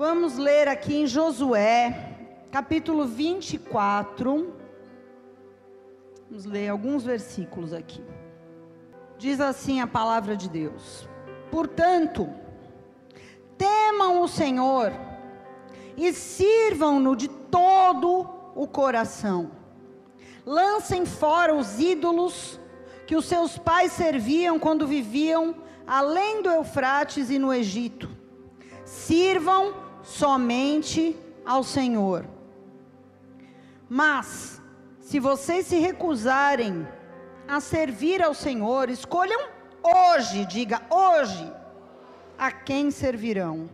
Vamos ler aqui em Josué, capítulo 24. Vamos ler alguns versículos aqui. Diz assim a palavra de Deus: Portanto, temam o Senhor e sirvam-no de todo o coração. Lancem fora os ídolos que os seus pais serviam quando viviam além do Eufrates e no Egito. Sirvam somente ao Senhor. Mas, se vocês se recusarem a servir ao Senhor, escolham hoje, diga hoje, a quem servirão.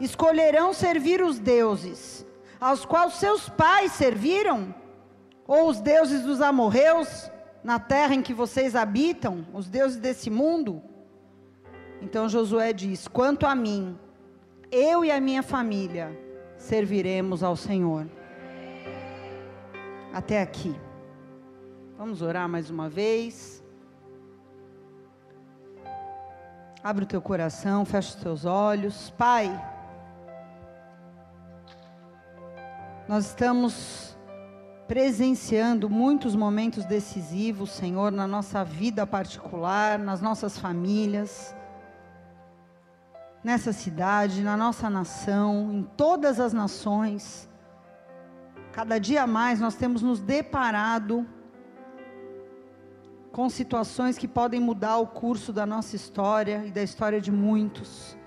Escolherão servir os deuses, aos quais seus pais serviram, ou os deuses dos amorreus, na terra em que vocês habitam, os deuses desse mundo? Então Josué diz: Quanto a mim, eu e a minha família serviremos ao Senhor. Até aqui. Vamos orar mais uma vez. Abre o teu coração, fecha os teus olhos. Pai, nós estamos presenciando muitos momentos decisivos, Senhor, na nossa vida particular, nas nossas famílias nessa cidade, na nossa nação, em todas as nações. Cada dia mais nós temos nos deparado com situações que podem mudar o curso da nossa história e da história de muitos.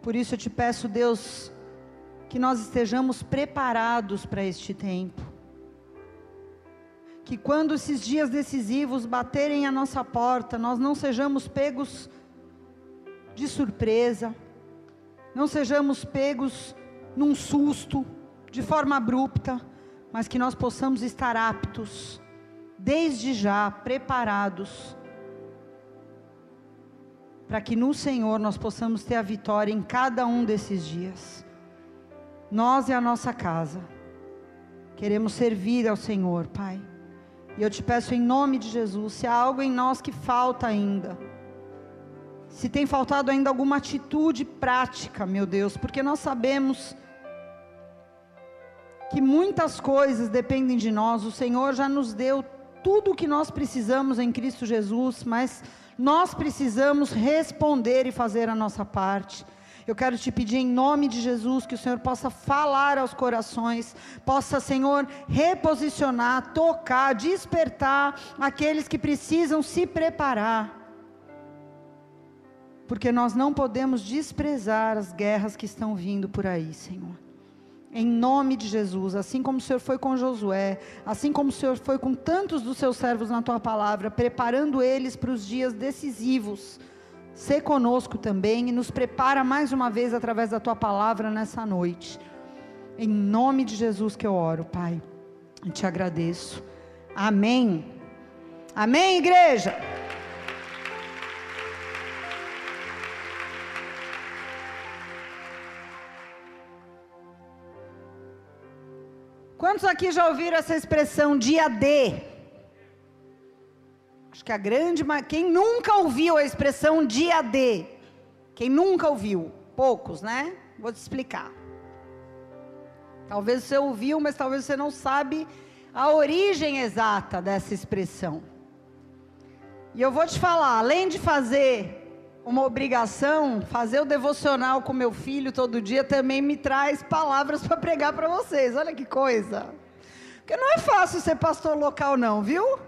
Por isso eu te peço, Deus, que nós estejamos preparados para este tempo. Que quando esses dias decisivos baterem a nossa porta, nós não sejamos pegos de surpresa, não sejamos pegos num susto, de forma abrupta, mas que nós possamos estar aptos, desde já, preparados, para que no Senhor nós possamos ter a vitória em cada um desses dias. Nós e a nossa casa, queremos servir ao Senhor, Pai. E eu te peço em nome de Jesus, se há algo em nós que falta ainda, se tem faltado ainda alguma atitude prática, meu Deus, porque nós sabemos que muitas coisas dependem de nós, o Senhor já nos deu tudo o que nós precisamos em Cristo Jesus, mas nós precisamos responder e fazer a nossa parte. Eu quero te pedir em nome de Jesus que o Senhor possa falar aos corações, possa, Senhor, reposicionar, tocar, despertar aqueles que precisam se preparar porque nós não podemos desprezar as guerras que estão vindo por aí, Senhor. Em nome de Jesus, assim como o Senhor foi com Josué, assim como o Senhor foi com tantos dos seus servos na tua palavra, preparando eles para os dias decisivos, se conosco também e nos prepara mais uma vez através da tua palavra nessa noite. Em nome de Jesus que eu oro, Pai. E te agradeço. Amém. Amém, igreja. Quantos aqui já ouviram essa expressão dia D? Acho que a grande, quem nunca ouviu a expressão dia D? Quem nunca ouviu? Poucos, né? Vou te explicar. Talvez você ouviu, mas talvez você não sabe a origem exata dessa expressão. E eu vou te falar, além de fazer uma obrigação, fazer o devocional com meu filho todo dia também me traz palavras para pregar para vocês. Olha que coisa. Porque não é fácil ser pastor local, não, viu?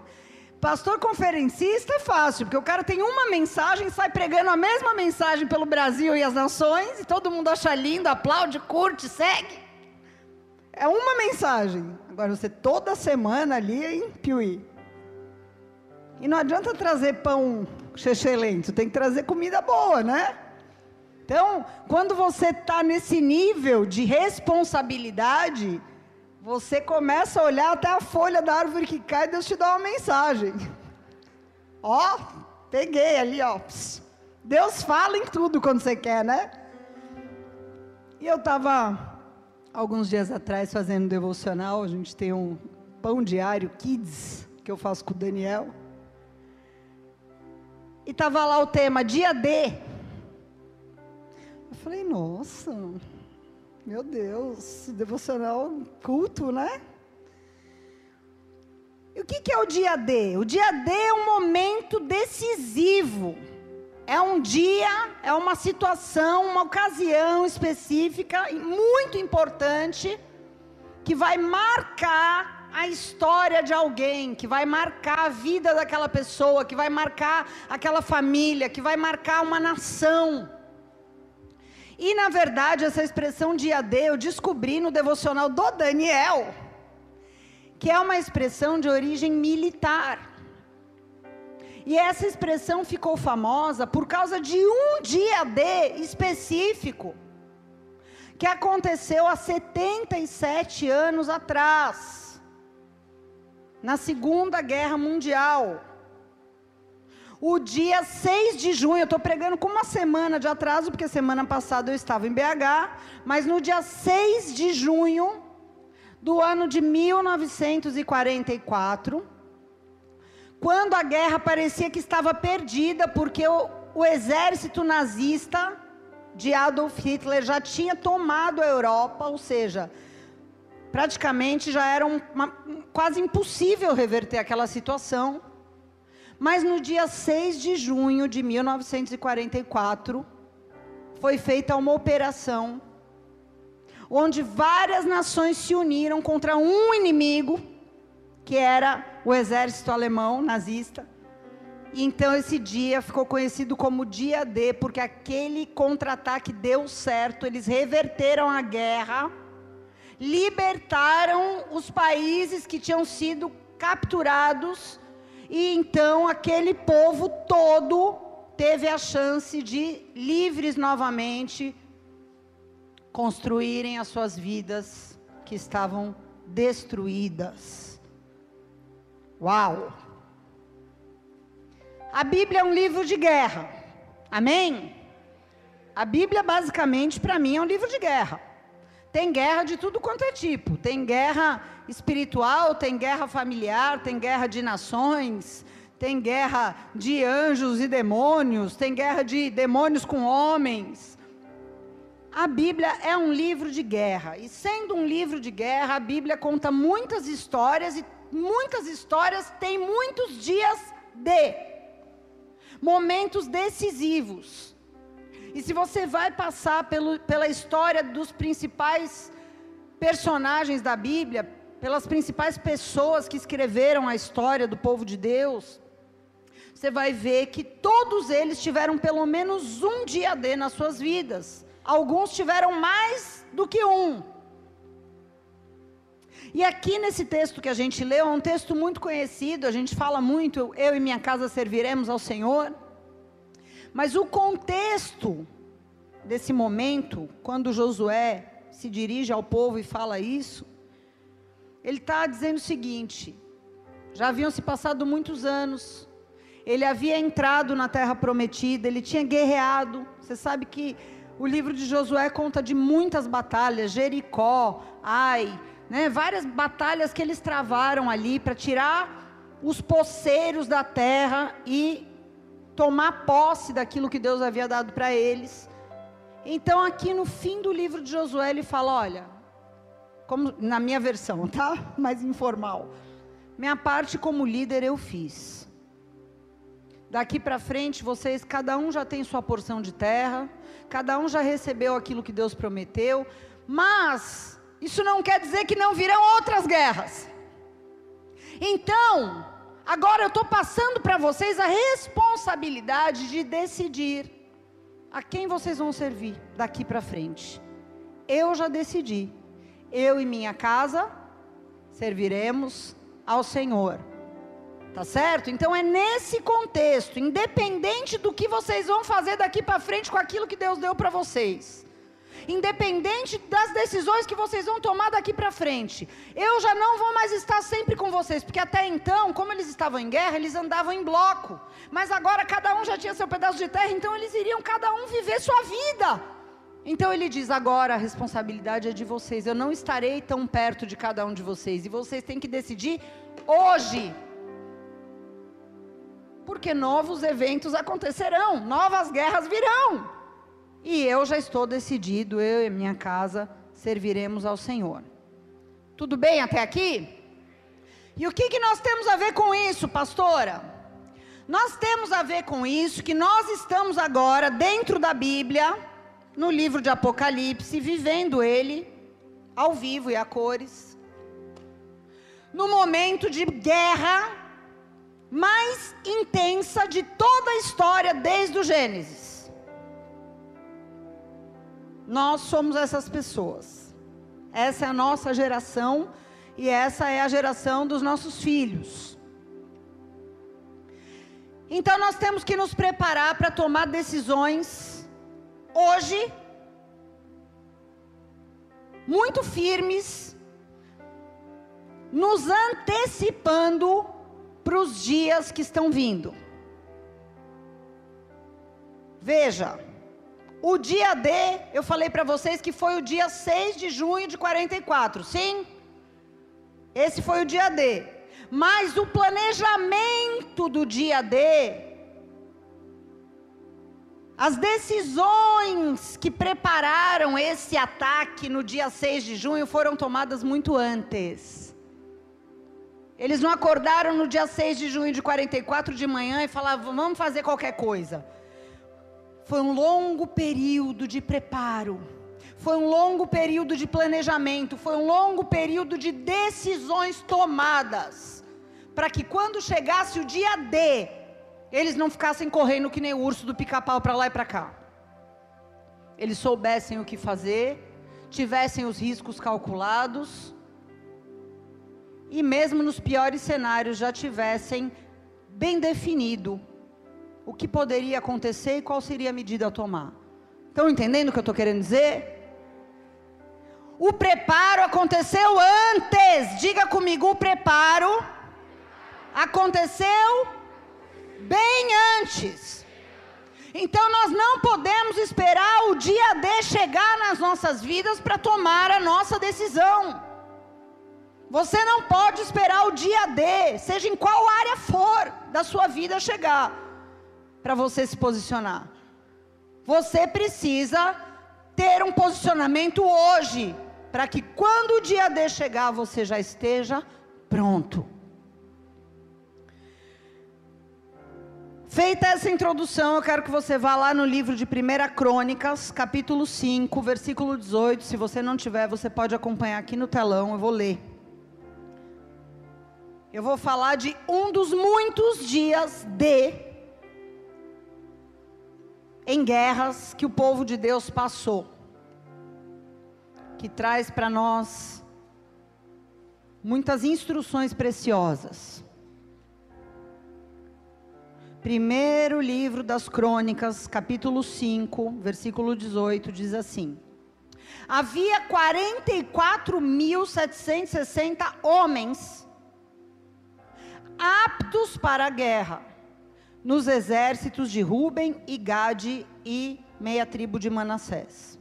Pastor conferencista é fácil, porque o cara tem uma mensagem, sai pregando a mesma mensagem pelo Brasil e as nações, e todo mundo acha lindo, aplaude, curte, segue. É uma mensagem. Agora você toda semana ali em Piuí. E não adianta trazer pão excelente, tem que trazer comida boa, né? Então, quando você está nesse nível de responsabilidade, você começa a olhar até a folha da árvore que cai, Deus te dá uma mensagem. Ó, peguei ali, ó. Deus fala em tudo quando você quer, né? E eu estava alguns dias atrás fazendo um devocional, a gente tem um pão diário Kids que eu faço com o Daniel. E estava lá o tema, dia D. Eu falei, nossa, meu Deus, devocional culto, né? E o que, que é o dia D? O dia D é um momento decisivo. É um dia, é uma situação, uma ocasião específica, muito importante, que vai marcar a história de alguém, que vai marcar a vida daquela pessoa, que vai marcar aquela família, que vai marcar uma nação. E na verdade, essa expressão dia D eu descobri no devocional do Daniel que é uma expressão de origem militar. E essa expressão ficou famosa por causa de um dia D específico, que aconteceu há 77 anos atrás, na Segunda Guerra Mundial. O dia 6 de junho, eu estou pregando com uma semana de atraso, porque semana passada eu estava em BH, mas no dia 6 de junho do ano de 1944, quando a guerra parecia que estava perdida, porque o, o exército nazista de Adolf Hitler já tinha tomado a Europa, ou seja, praticamente já era uma, quase impossível reverter aquela situação. Mas no dia 6 de junho de 1944, foi feita uma operação onde várias nações se uniram contra um inimigo, que era o exército alemão nazista. E então esse dia ficou conhecido como dia D, porque aquele contra-ataque deu certo, eles reverteram a guerra, libertaram os países que tinham sido capturados, e então aquele povo todo teve a chance de livres novamente construírem as suas vidas que estavam destruídas. Uau! A Bíblia é um livro de guerra. Amém? A Bíblia, basicamente, para mim, é um livro de guerra. Tem guerra de tudo quanto é tipo. Tem guerra espiritual, tem guerra familiar, tem guerra de nações, tem guerra de anjos e demônios, tem guerra de demônios com homens, a Bíblia é um livro de guerra, e sendo um livro de guerra, a Bíblia conta muitas histórias, e muitas histórias têm muitos dias de momentos decisivos. E se você vai passar pelo, pela história dos principais personagens da Bíblia, pelas principais pessoas que escreveram a história do povo de Deus, você vai ver que todos eles tiveram pelo menos um dia D nas suas vidas. Alguns tiveram mais do que um. E aqui nesse texto que a gente leu, é um texto muito conhecido, a gente fala muito, eu e minha casa serviremos ao Senhor. Mas o contexto desse momento, quando Josué se dirige ao povo e fala isso, ele está dizendo o seguinte: já haviam se passado muitos anos, ele havia entrado na terra prometida, ele tinha guerreado. Você sabe que o livro de Josué conta de muitas batalhas, Jericó, Ai, né, várias batalhas que eles travaram ali para tirar os poceiros da terra e tomar posse daquilo que Deus havia dado para eles. Então, aqui no fim do livro de Josué, ele fala: olha, como na minha versão, tá? Mais informal. Minha parte como líder eu fiz. Daqui para frente, vocês, cada um já tem sua porção de terra cada um já recebeu aquilo que Deus prometeu, mas isso não quer dizer que não virão outras guerras. Então, agora eu estou passando para vocês a responsabilidade de decidir a quem vocês vão servir daqui para frente. Eu já decidi. Eu e minha casa serviremos ao Senhor. Tá certo? Então é nesse contexto, independente do que vocês vão fazer daqui para frente com aquilo que Deus deu para vocês. Independente das decisões que vocês vão tomar daqui para frente, eu já não vou mais estar sempre com vocês, porque até então, como eles estavam em guerra, eles andavam em bloco. Mas agora cada um já tinha seu pedaço de terra, então eles iriam cada um viver sua vida. Então ele diz: agora a responsabilidade é de vocês. Eu não estarei tão perto de cada um de vocês. E vocês têm que decidir hoje porque novos eventos acontecerão, novas guerras virão. E eu já estou decidido, eu e minha casa serviremos ao Senhor. Tudo bem até aqui? E o que, que nós temos a ver com isso, pastora? Nós temos a ver com isso que nós estamos agora dentro da Bíblia, no livro de Apocalipse, vivendo ele ao vivo e a cores, no momento de guerra mais intensa de toda a história desde o Gênesis. Nós somos essas pessoas. Essa é a nossa geração e essa é a geração dos nossos filhos. Então nós temos que nos preparar para tomar decisões hoje muito firmes, nos antecipando para os dias que estão vindo. Veja, o dia D, eu falei para vocês que foi o dia 6 de junho de 44, sim? Esse foi o dia D. Mas o planejamento do dia D, as decisões que prepararam esse ataque no dia 6 de junho foram tomadas muito antes. Eles não acordaram no dia 6 de junho de 44 de manhã e falavam, vamos fazer qualquer coisa. Foi um longo período de preparo. Foi um longo período de planejamento, foi um longo período de decisões tomadas, para que quando chegasse o dia D, eles não ficassem correndo que nem o urso do pica-pau para lá e para cá. Eles soubessem o que fazer, tivessem os riscos calculados e mesmo nos piores cenários já tivessem bem definido o que poderia acontecer e qual seria a medida a tomar. Estão entendendo o que eu estou querendo dizer? O preparo aconteceu antes. Diga comigo, o preparo aconteceu bem antes. Então nós não podemos esperar o dia D chegar nas nossas vidas para tomar a nossa decisão. Você não pode esperar o dia D, seja em qual área for da sua vida chegar, para você se posicionar. Você precisa ter um posicionamento hoje, para que quando o dia D chegar, você já esteja pronto. Feita essa introdução, eu quero que você vá lá no livro de 1 Crônicas, capítulo 5, versículo 18. Se você não tiver, você pode acompanhar aqui no telão, eu vou ler. Eu vou falar de um dos muitos dias de em guerras que o povo de Deus passou, que traz para nós muitas instruções preciosas. Primeiro livro das Crônicas, capítulo 5, versículo 18, diz assim: Havia 44.760 homens aptos para a guerra, nos exércitos de Ruben e Gade e meia tribo de Manassés.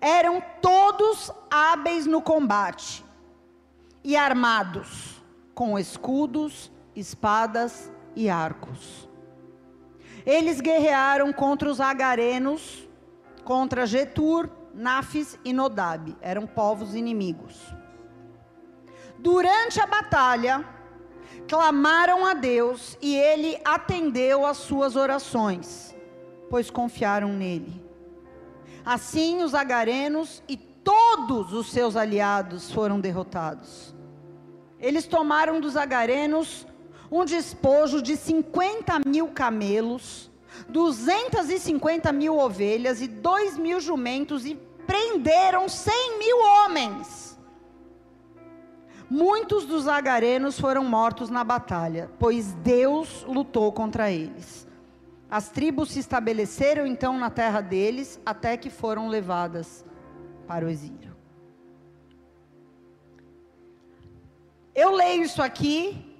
Eram todos hábeis no combate e armados com escudos, espadas e arcos. Eles guerrearam contra os agarenos, contra Getur, Nafis e Nodab, eram povos inimigos. Durante a batalha, clamaram a Deus e ele atendeu às suas orações, pois confiaram nele. Assim os agarenos e todos os seus aliados foram derrotados. Eles tomaram dos agarenos um despojo de 50 mil camelos, 250 mil ovelhas e 2 mil jumentos e prenderam 100 mil homens. Muitos dos agarenos foram mortos na batalha, pois Deus lutou contra eles. As tribos se estabeleceram então na terra deles, até que foram levadas para o exílio. Eu leio isso aqui,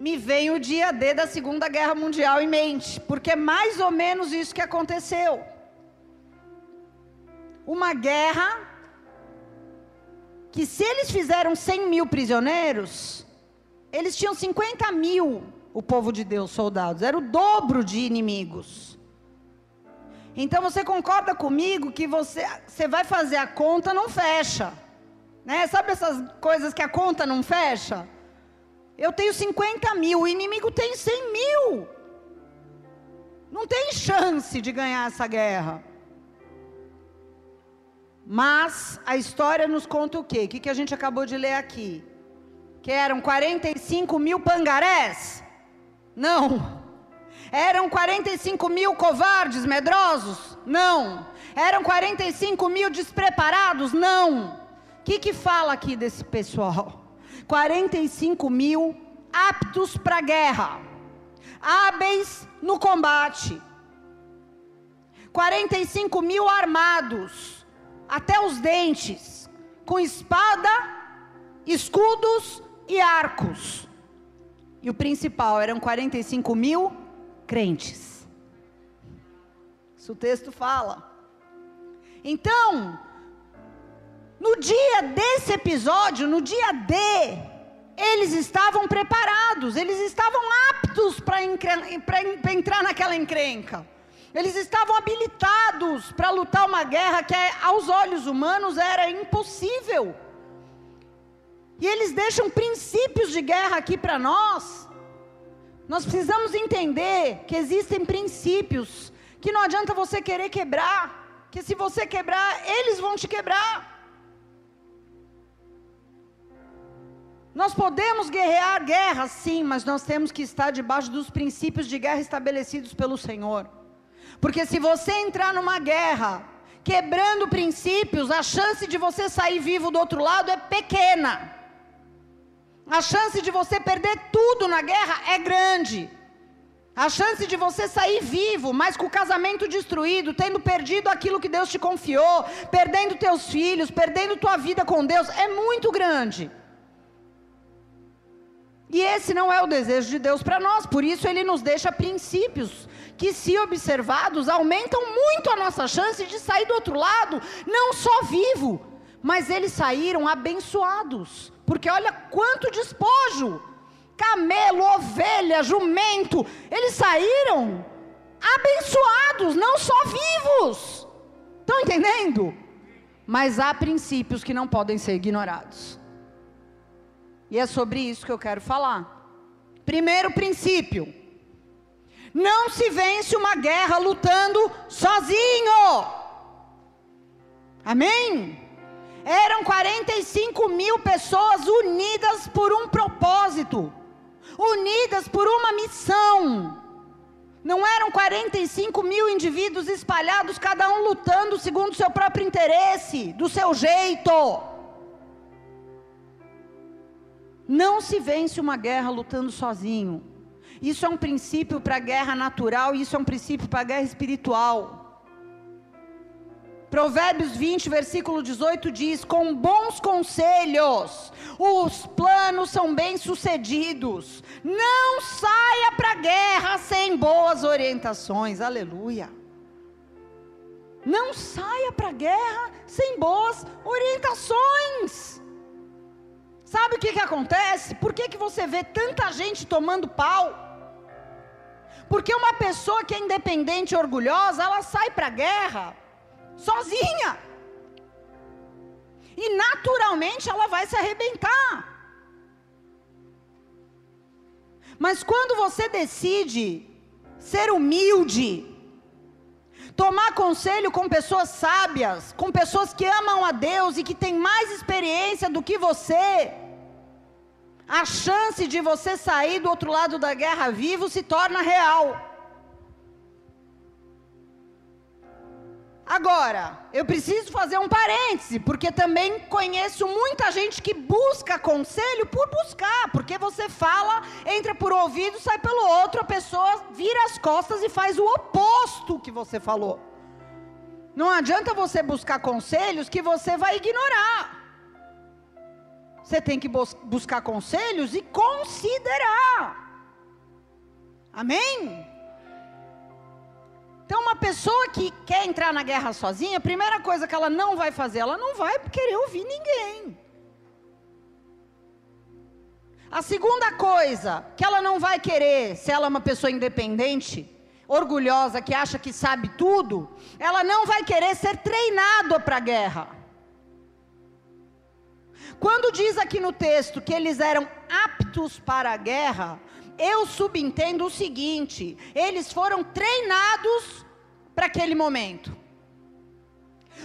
me vem o dia D da Segunda Guerra Mundial em mente, porque é mais ou menos isso que aconteceu. Uma guerra que se eles fizeram 100 mil prisioneiros, eles tinham 50 mil, o povo de Deus, soldados, era o dobro de inimigos. Então você concorda comigo que você, você vai fazer a conta, não fecha. Né? Sabe essas coisas que a conta não fecha? Eu tenho 50 mil, o inimigo tem 100 mil. Não tem chance de ganhar essa guerra. Mas a história nos conta o quê? O que, que a gente acabou de ler aqui? Que eram 45 mil pangarés? Não. Eram 45 mil covardes, medrosos? Não. Eram 45 mil despreparados? Não. O que, que fala aqui desse pessoal? 45 mil aptos para a guerra, hábeis no combate. 45 mil armados, até os dentes, com espada, escudos e arcos. E o principal eram 45 mil crentes. Isso o texto fala. Então, no dia desse episódio, no dia D, eles estavam preparados, eles estavam aptos para entrar naquela encrenca. Eles estavam habilitados para lutar uma guerra que aos olhos humanos era impossível. E eles deixam princípios de guerra aqui para nós. Nós precisamos entender que existem princípios que não adianta você querer quebrar, que se você quebrar, eles vão te quebrar. Nós podemos guerrear guerra, sim, mas nós temos que estar debaixo dos princípios de guerra estabelecidos pelo Senhor. Porque se você entrar numa guerra quebrando princípios, a chance de você sair vivo do outro lado é pequena. A chance de você perder tudo na guerra é grande. A chance de você sair vivo, mas com o casamento destruído, tendo perdido aquilo que Deus te confiou, perdendo teus filhos, perdendo tua vida com Deus, é muito grande. E esse não é o desejo de Deus para nós, por isso ele nos deixa princípios que, se observados, aumentam muito a nossa chance de sair do outro lado, não só vivo, mas eles saíram abençoados, porque olha quanto despojo camelo, ovelha, jumento, eles saíram abençoados, não só vivos. Estão entendendo? Mas há princípios que não podem ser ignorados. E é sobre isso que eu quero falar. Primeiro princípio: não se vence uma guerra lutando sozinho. Amém? Eram 45 mil pessoas unidas por um propósito, unidas por uma missão. Não eram 45 mil indivíduos espalhados, cada um lutando segundo o seu próprio interesse, do seu jeito. Não se vence uma guerra lutando sozinho. Isso é um princípio para a guerra natural, isso é um princípio para a guerra espiritual. Provérbios 20, versículo 18 diz: Com bons conselhos, os planos são bem-sucedidos. Não saia para a guerra sem boas orientações. Aleluia. Não saia para a guerra sem boas orientações. Sabe o que, que acontece? Por que, que você vê tanta gente tomando pau? Porque uma pessoa que é independente e orgulhosa, ela sai para a guerra sozinha. E naturalmente ela vai se arrebentar. Mas quando você decide ser humilde, tomar conselho com pessoas sábias, com pessoas que amam a Deus e que têm mais experiência do que você, a chance de você sair do outro lado da guerra vivo se torna real. Agora, eu preciso fazer um parêntese, porque também conheço muita gente que busca conselho por buscar, porque você fala, entra por um ouvido, sai pelo outro, a pessoa vira as costas e faz o oposto que você falou. Não adianta você buscar conselhos que você vai ignorar. Você tem que bus buscar conselhos e considerar. Amém? Então, uma pessoa que quer entrar na guerra sozinha, a primeira coisa que ela não vai fazer, ela não vai querer ouvir ninguém. A segunda coisa que ela não vai querer, se ela é uma pessoa independente, orgulhosa, que acha que sabe tudo, ela não vai querer ser treinada para a guerra. Quando diz aqui no texto que eles eram aptos para a guerra, eu subentendo o seguinte: eles foram treinados para aquele momento.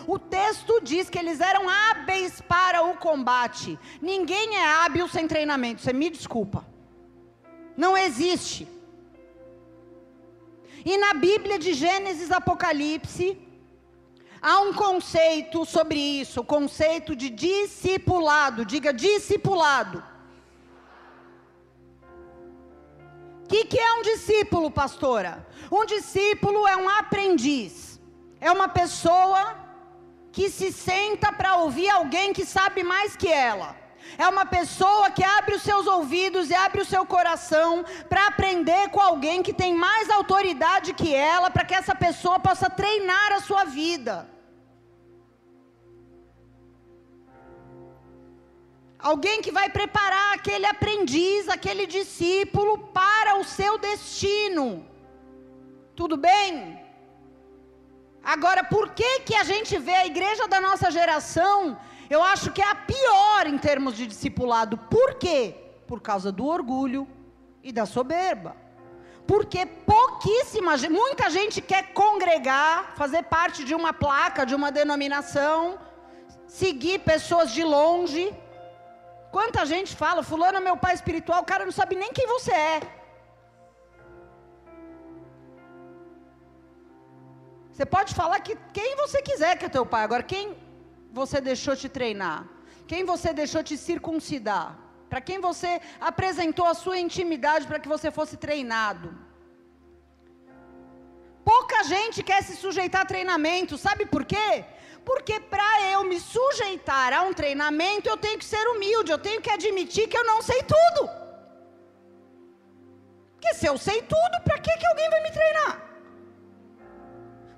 O texto diz que eles eram hábeis para o combate. Ninguém é hábil sem treinamento, você me desculpa. Não existe. E na Bíblia de Gênesis Apocalipse, há um conceito sobre isso, o conceito de discipulado. Diga discipulado. O que, que é um discípulo, pastora? Um discípulo é um aprendiz, é uma pessoa que se senta para ouvir alguém que sabe mais que ela. É uma pessoa que abre os seus ouvidos e abre o seu coração para aprender com alguém que tem mais autoridade que ela, para que essa pessoa possa treinar a sua vida. Alguém que vai preparar aquele aprendiz, aquele discípulo para o seu destino. Tudo bem? Agora, por que que a gente vê a igreja da nossa geração eu acho que é a pior em termos de discipulado. Por quê? Por causa do orgulho e da soberba. Porque pouquíssima muita gente quer congregar, fazer parte de uma placa, de uma denominação, seguir pessoas de longe. Quanta gente fala, fulano é meu pai espiritual, o cara não sabe nem quem você é. Você pode falar que quem você quiser que é teu pai, agora quem você deixou te treinar? Quem você deixou te circuncidar? Para quem você apresentou a sua intimidade para que você fosse treinado? Pouca gente quer se sujeitar a treinamento, sabe por quê? Porque para eu me sujeitar a um treinamento, eu tenho que ser humilde, eu tenho que admitir que eu não sei tudo. Porque se eu sei tudo, para que, que alguém vai me treinar?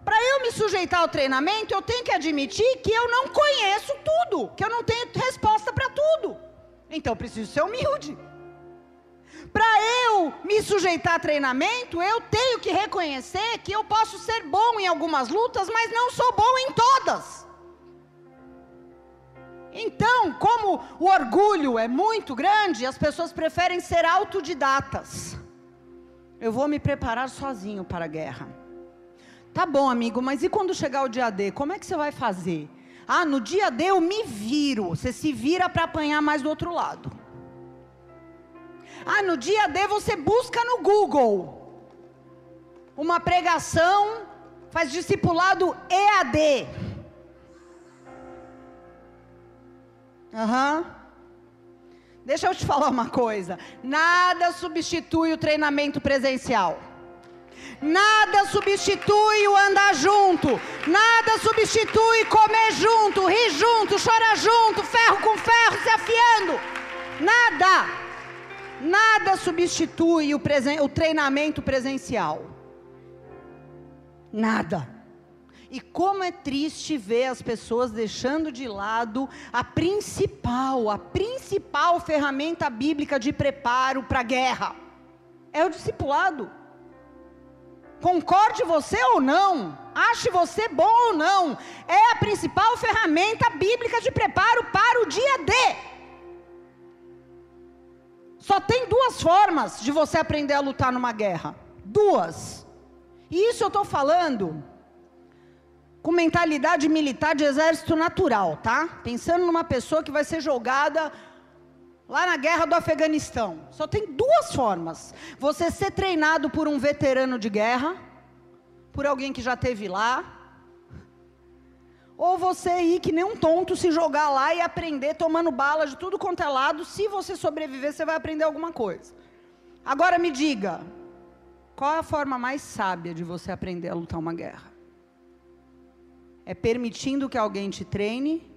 Para eu me sujeitar ao treinamento, eu tenho que admitir que eu não conheço tudo, que eu não tenho resposta para tudo. Então eu preciso ser humilde. Para eu me sujeitar a treinamento, eu tenho que reconhecer que eu posso ser bom em algumas lutas, mas não sou bom em todas. Então, como o orgulho é muito grande, as pessoas preferem ser autodidatas. Eu vou me preparar sozinho para a guerra. Tá bom, amigo, mas e quando chegar o dia D, como é que você vai fazer? Ah, no dia D eu me viro. Você se vira para apanhar mais do outro lado. Ah, no dia D você busca no Google uma pregação, faz discipulado EAD. Uhum. Deixa eu te falar uma coisa: nada substitui o treinamento presencial. Nada substitui o andar junto. Nada substitui comer junto, rir junto, chorar junto, ferro com ferro se afiando. Nada. Nada substitui o, presen o treinamento presencial. Nada. E como é triste ver as pessoas deixando de lado a principal, a principal ferramenta bíblica de preparo para a guerra. É o discipulado. Concorde você ou não, ache você bom ou não, é a principal ferramenta bíblica de preparo para o dia D. Só tem duas formas de você aprender a lutar numa guerra. Duas. E isso eu estou falando com mentalidade militar de exército natural, tá? Pensando numa pessoa que vai ser jogada Lá na guerra do Afeganistão, só tem duas formas: você ser treinado por um veterano de guerra, por alguém que já teve lá, ou você ir que nem um tonto se jogar lá e aprender tomando bala de tudo quanto é lado. Se você sobreviver, você vai aprender alguma coisa. Agora me diga, qual é a forma mais sábia de você aprender a lutar uma guerra? É permitindo que alguém te treine?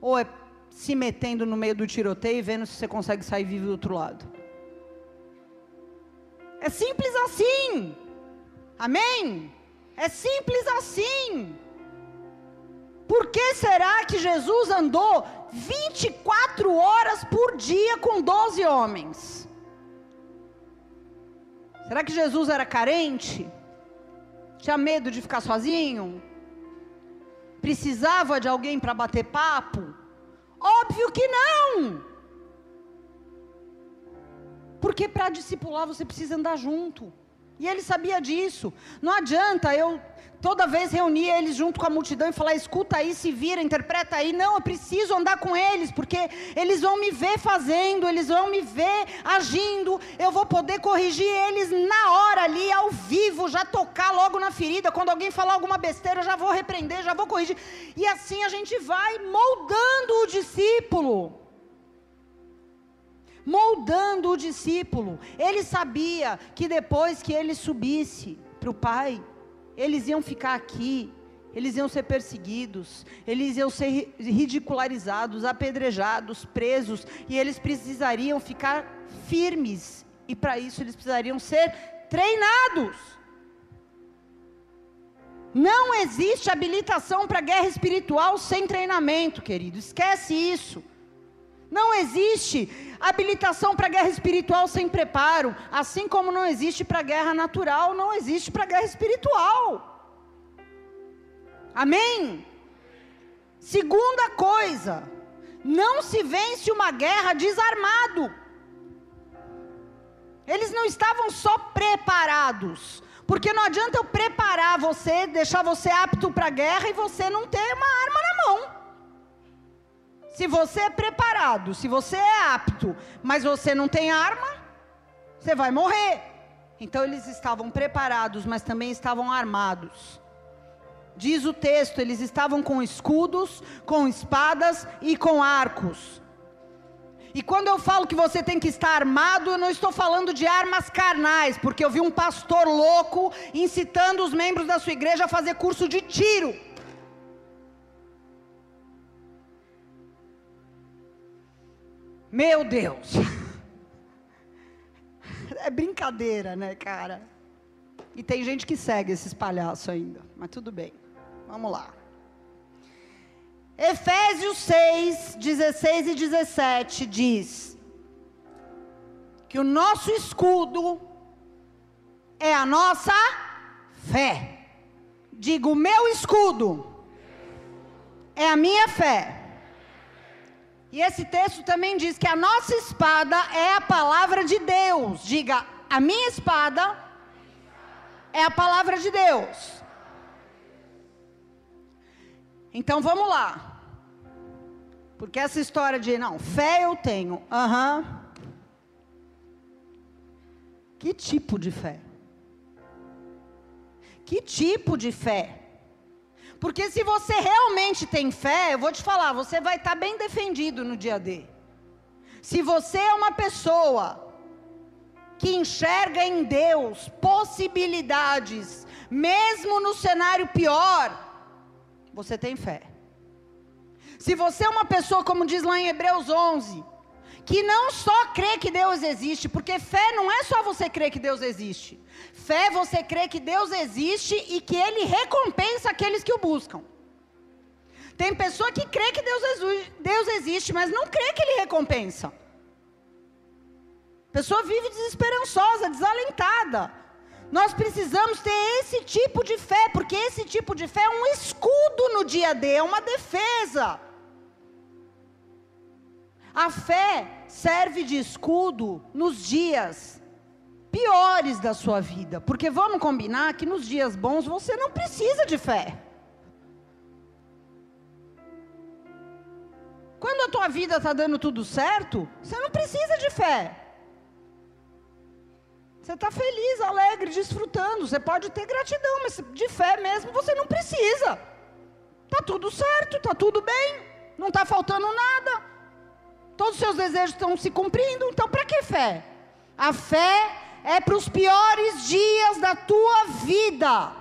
Ou é se metendo no meio do tiroteio e vendo se você consegue sair vivo do outro lado. É simples assim. Amém? É simples assim. Por que será que Jesus andou 24 horas por dia com 12 homens? Será que Jesus era carente? Tinha medo de ficar sozinho? Precisava de alguém para bater papo? Óbvio que não! Porque para discipular você precisa andar junto. E ele sabia disso. Não adianta eu toda vez reunir eles junto com a multidão e falar: escuta aí, se vira, interpreta aí. Não, eu preciso andar com eles, porque eles vão me ver fazendo, eles vão me ver agindo. Eu vou poder corrigir eles na hora ali, ao vivo, já tocar logo na ferida. Quando alguém falar alguma besteira, eu já vou repreender, já vou corrigir. E assim a gente vai moldando o discípulo moldando o discípulo. Ele sabia que depois que ele subisse para o Pai, eles iam ficar aqui, eles iam ser perseguidos, eles iam ser ridicularizados, apedrejados, presos, e eles precisariam ficar firmes, e para isso eles precisariam ser treinados. Não existe habilitação para guerra espiritual sem treinamento, querido, esquece isso. Não existe habilitação para guerra espiritual sem preparo, assim como não existe para guerra natural, não existe para guerra espiritual. Amém? Segunda coisa, não se vence uma guerra desarmado. Eles não estavam só preparados, porque não adianta eu preparar você, deixar você apto para a guerra e você não ter uma arma na mão. Se você é preparado, se você é apto, mas você não tem arma, você vai morrer. Então eles estavam preparados, mas também estavam armados. Diz o texto, eles estavam com escudos, com espadas e com arcos. E quando eu falo que você tem que estar armado, eu não estou falando de armas carnais, porque eu vi um pastor louco incitando os membros da sua igreja a fazer curso de tiro. Meu Deus! É brincadeira, né, cara? E tem gente que segue esses palhaços ainda, mas tudo bem. Vamos lá. Efésios 6, 16 e 17 diz que o nosso escudo é a nossa fé. Digo, meu escudo é a minha fé. E esse texto também diz que a nossa espada é a palavra de Deus. Diga, a minha espada é a palavra de Deus. Então vamos lá. Porque essa história de, não, fé eu tenho. Aham. Uhum. Que tipo de fé? Que tipo de fé? Porque se você realmente tem fé, eu vou te falar, você vai estar bem defendido no dia D. Se você é uma pessoa que enxerga em Deus possibilidades, mesmo no cenário pior, você tem fé. Se você é uma pessoa, como diz lá em Hebreus 11, que não só crê que Deus existe, porque fé não é só você crer que Deus existe. Fé é você crê que Deus existe e que Ele recompensa aqueles que o buscam. Tem pessoa que crê que Deus, Deus existe, mas não crê que Ele recompensa. A pessoa vive desesperançosa, desalentada. Nós precisamos ter esse tipo de fé, porque esse tipo de fé é um escudo no dia a dia, é uma defesa. A fé serve de escudo nos dias piores da sua vida, porque vamos combinar que nos dias bons você não precisa de fé. Quando a tua vida está dando tudo certo, você não precisa de fé. Você está feliz, alegre, desfrutando. Você pode ter gratidão, mas de fé mesmo você não precisa. Está tudo certo, está tudo bem, não está faltando nada todos os seus desejos estão se cumprindo, então para que fé? A fé é para os piores dias da tua vida.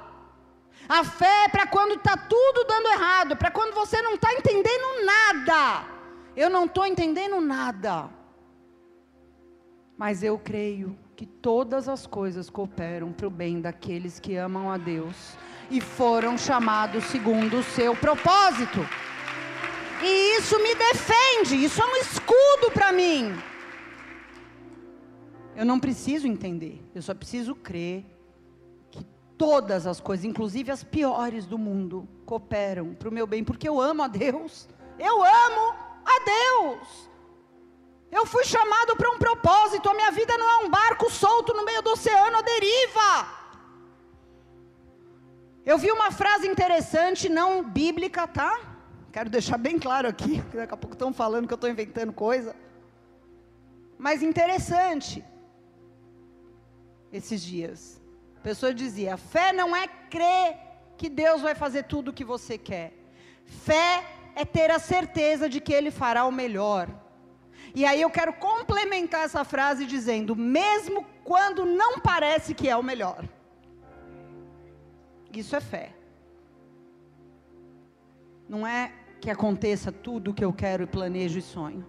A fé é para quando está tudo dando errado, para quando você não está entendendo nada. Eu não estou entendendo nada. Mas eu creio que todas as coisas cooperam para o bem daqueles que amam a Deus e foram chamados segundo o seu propósito. E isso me defende, isso é um escudo para mim. Eu não preciso entender, eu só preciso crer que todas as coisas, inclusive as piores do mundo, cooperam para o meu bem, porque eu amo a Deus. Eu amo a Deus. Eu fui chamado para um propósito. A minha vida não é um barco solto no meio do oceano à deriva. Eu vi uma frase interessante, não bíblica, tá? Quero deixar bem claro aqui, porque daqui a pouco estão falando que eu estou inventando coisa. Mas interessante. Esses dias. A pessoa dizia: fé não é crer que Deus vai fazer tudo o que você quer. Fé é ter a certeza de que Ele fará o melhor. E aí eu quero complementar essa frase dizendo: mesmo quando não parece que é o melhor. Isso é fé. Não é que aconteça tudo o que eu quero e planejo e sonho,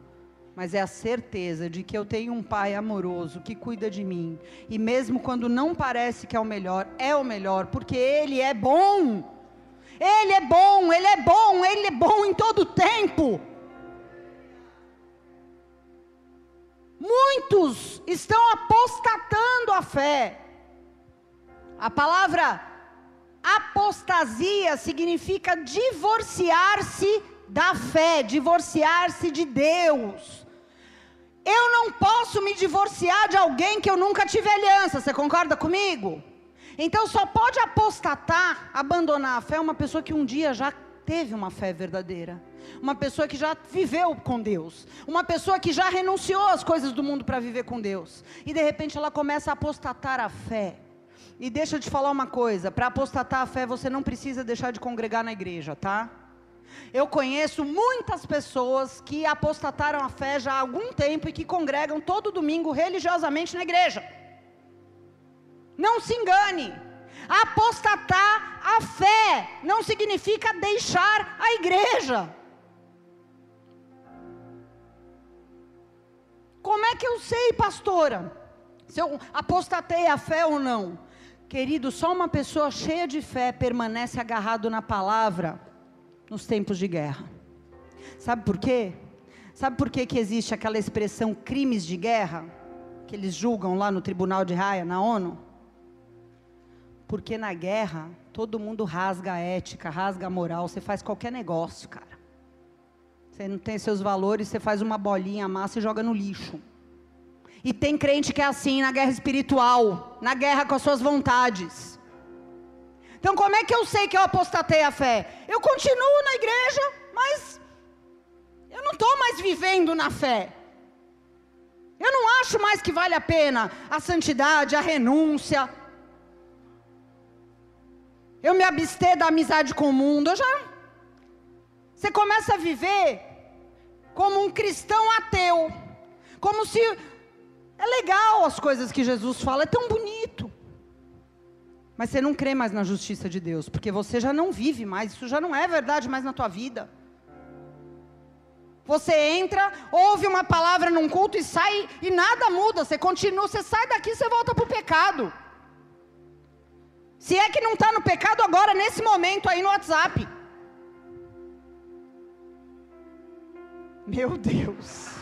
mas é a certeza de que eu tenho um pai amoroso que cuida de mim, e mesmo quando não parece que é o melhor, é o melhor, porque ele é bom. Ele é bom, ele é bom, ele é bom em todo tempo. Muitos estão apostatando a fé. A palavra Apostasia significa divorciar-se da fé, divorciar-se de Deus. Eu não posso me divorciar de alguém que eu nunca tive aliança, você concorda comigo? Então só pode apostatar, abandonar a fé uma pessoa que um dia já teve uma fé verdadeira. Uma pessoa que já viveu com Deus. Uma pessoa que já renunciou às coisas do mundo para viver com Deus. E de repente ela começa a apostatar a fé. E deixa eu te falar uma coisa: para apostatar a fé, você não precisa deixar de congregar na igreja, tá? Eu conheço muitas pessoas que apostataram a fé já há algum tempo e que congregam todo domingo religiosamente na igreja. Não se engane. Apostatar a fé não significa deixar a igreja. Como é que eu sei, pastora, se eu apostatei a fé ou não? Querido, só uma pessoa cheia de fé permanece agarrado na palavra nos tempos de guerra. Sabe por quê? Sabe por quê que existe aquela expressão crimes de guerra que eles julgam lá no Tribunal de Haia, na ONU? Porque na guerra todo mundo rasga a ética, rasga a moral, você faz qualquer negócio, cara. Você não tem seus valores, você faz uma bolinha, massa e joga no lixo. E tem crente que é assim na guerra espiritual, na guerra com as suas vontades. Então, como é que eu sei que eu apostatei a fé? Eu continuo na igreja, mas eu não estou mais vivendo na fé. Eu não acho mais que vale a pena a santidade, a renúncia. Eu me abster da amizade com o mundo. Eu já. Você começa a viver como um cristão ateu. Como se é legal as coisas que Jesus fala, é tão bonito. Mas você não crê mais na justiça de Deus, porque você já não vive mais, isso já não é verdade mais na tua vida. Você entra, ouve uma palavra num culto e sai e nada muda, você continua, você sai daqui, você volta para o pecado. Se é que não está no pecado agora, nesse momento aí no WhatsApp. Meu Deus.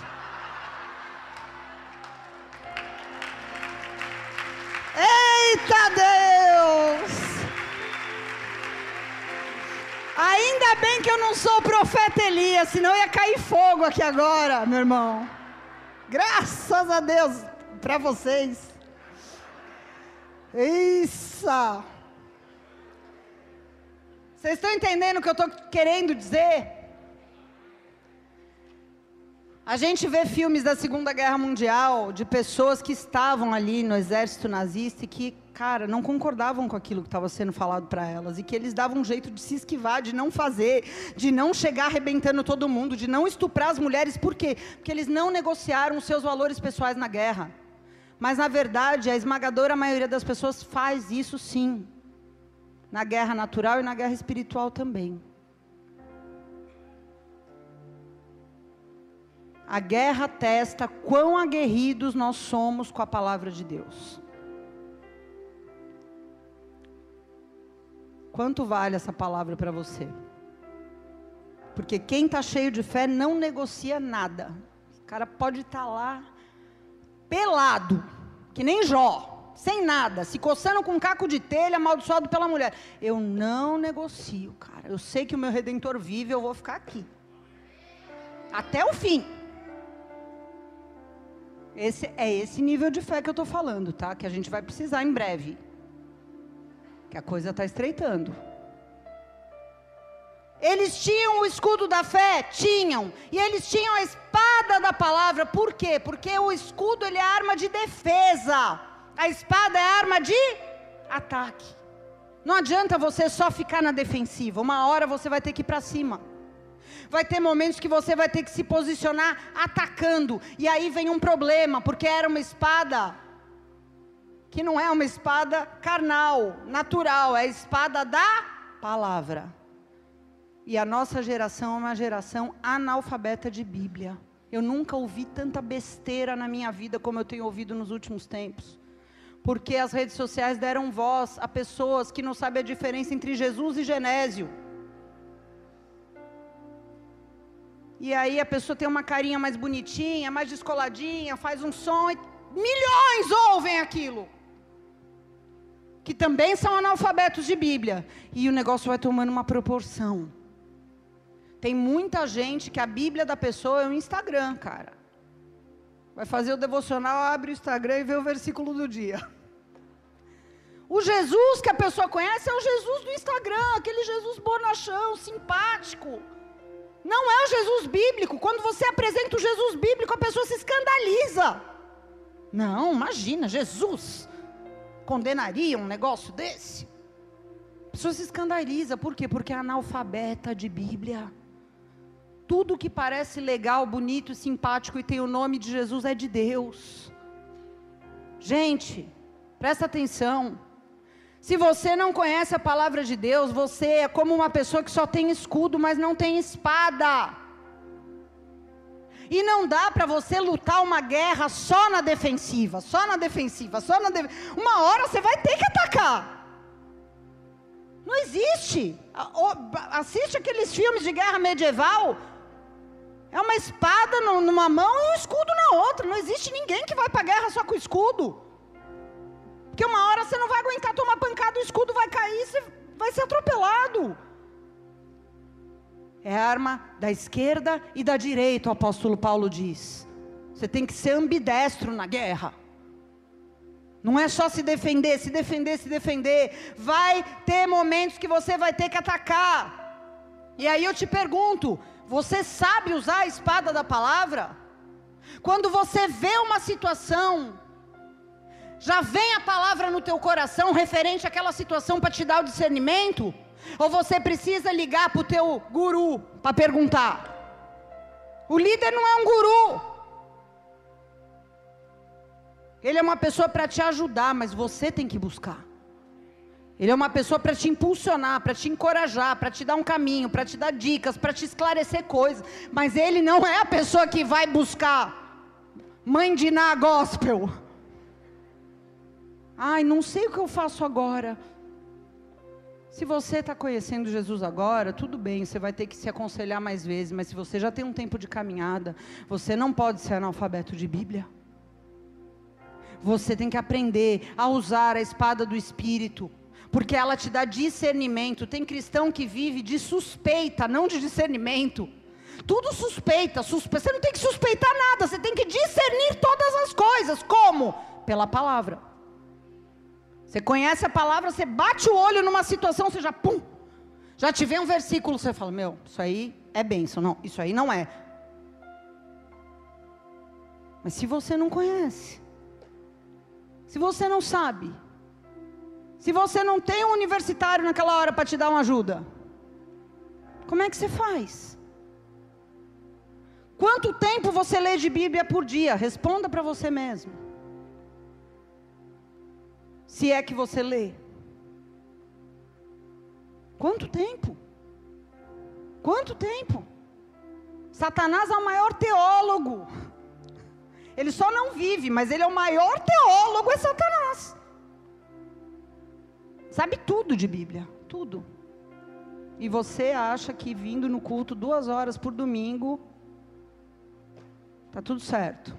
Eita Deus! Ainda bem que eu não sou o profeta Elias, senão ia cair fogo aqui agora, meu irmão. Graças a Deus para vocês. Isso! Vocês estão entendendo o que eu estou querendo dizer? A gente vê filmes da Segunda Guerra Mundial de pessoas que estavam ali no exército nazista e que, cara, não concordavam com aquilo que estava sendo falado para elas e que eles davam um jeito de se esquivar, de não fazer, de não chegar arrebentando todo mundo, de não estuprar as mulheres. Por quê? Porque eles não negociaram os seus valores pessoais na guerra. Mas, na verdade, a esmagadora maioria das pessoas faz isso sim. Na guerra natural e na guerra espiritual também. A guerra testa quão aguerridos nós somos com a palavra de Deus. Quanto vale essa palavra para você? Porque quem está cheio de fé não negocia nada. O cara pode estar tá lá pelado, que nem Jó. sem nada, se coçando com um caco de telha, amaldiçoado pela mulher. Eu não negocio, cara. Eu sei que o meu redentor vive, eu vou ficar aqui. Até o fim. Esse, é esse nível de fé que eu estou falando, tá? Que a gente vai precisar em breve. Que a coisa está estreitando. Eles tinham o escudo da fé? Tinham. E eles tinham a espada da palavra. Por quê? Porque o escudo ele é arma de defesa. A espada é arma de ataque. Não adianta você só ficar na defensiva. Uma hora você vai ter que ir para cima. Vai ter momentos que você vai ter que se posicionar atacando. E aí vem um problema, porque era uma espada que não é uma espada carnal, natural, é a espada da palavra. E a nossa geração é uma geração analfabeta de Bíblia. Eu nunca ouvi tanta besteira na minha vida como eu tenho ouvido nos últimos tempos. Porque as redes sociais deram voz a pessoas que não sabem a diferença entre Jesus e Genésio. E aí a pessoa tem uma carinha mais bonitinha, mais descoladinha, faz um som e milhões ouvem aquilo. Que também são analfabetos de Bíblia. E o negócio vai tomando uma proporção. Tem muita gente que a Bíblia da pessoa é o Instagram, cara. Vai fazer o devocional, abre o Instagram e vê o versículo do dia. O Jesus que a pessoa conhece é o Jesus do Instagram, aquele Jesus bonachão, simpático. Não é o Jesus bíblico. Quando você apresenta o Jesus bíblico, a pessoa se escandaliza. Não, imagina, Jesus condenaria um negócio desse? A pessoa se escandaliza, por quê? Porque é analfabeta de Bíblia. Tudo que parece legal, bonito, simpático e tem o nome de Jesus é de Deus. Gente, presta atenção. Se você não conhece a palavra de Deus, você é como uma pessoa que só tem escudo, mas não tem espada. E não dá para você lutar uma guerra só na defensiva, só na defensiva, só na defensiva. Uma hora você vai ter que atacar. Não existe. Assiste aqueles filmes de guerra medieval. É uma espada numa mão e um escudo na outra. Não existe ninguém que vai para a guerra só com escudo. Porque uma hora você não vai aguentar tomar pancada, o escudo vai cair, você vai ser atropelado. É arma da esquerda e da direita, o apóstolo Paulo diz. Você tem que ser ambidestro na guerra. Não é só se defender, se defender, se defender. Vai ter momentos que você vai ter que atacar. E aí eu te pergunto: você sabe usar a espada da palavra? Quando você vê uma situação, já vem a palavra no teu coração referente àquela situação para te dar o discernimento? Ou você precisa ligar para o teu guru para perguntar? O líder não é um guru. Ele é uma pessoa para te ajudar, mas você tem que buscar. Ele é uma pessoa para te impulsionar, para te encorajar, para te dar um caminho, para te dar dicas, para te esclarecer coisas. Mas ele não é a pessoa que vai buscar mãe de Ná gospel. Ai, não sei o que eu faço agora. Se você está conhecendo Jesus agora, tudo bem, você vai ter que se aconselhar mais vezes, mas se você já tem um tempo de caminhada, você não pode ser analfabeto de Bíblia. Você tem que aprender a usar a espada do Espírito porque ela te dá discernimento. Tem cristão que vive de suspeita, não de discernimento. Tudo suspeita, suspe... você não tem que suspeitar nada, você tem que discernir todas as coisas. Como? Pela palavra. Você conhece a palavra, você bate o olho numa situação, você já pum, já te vê um versículo, você fala: Meu, isso aí é bênção. Não, isso aí não é. Mas se você não conhece, se você não sabe, se você não tem um universitário naquela hora para te dar uma ajuda, como é que você faz? Quanto tempo você lê de Bíblia por dia? Responda para você mesmo. Se é que você lê. Quanto tempo? Quanto tempo? Satanás é o maior teólogo. Ele só não vive, mas ele é o maior teólogo, é Satanás. Sabe tudo de Bíblia, tudo. E você acha que vindo no culto duas horas por domingo, tá tudo certo.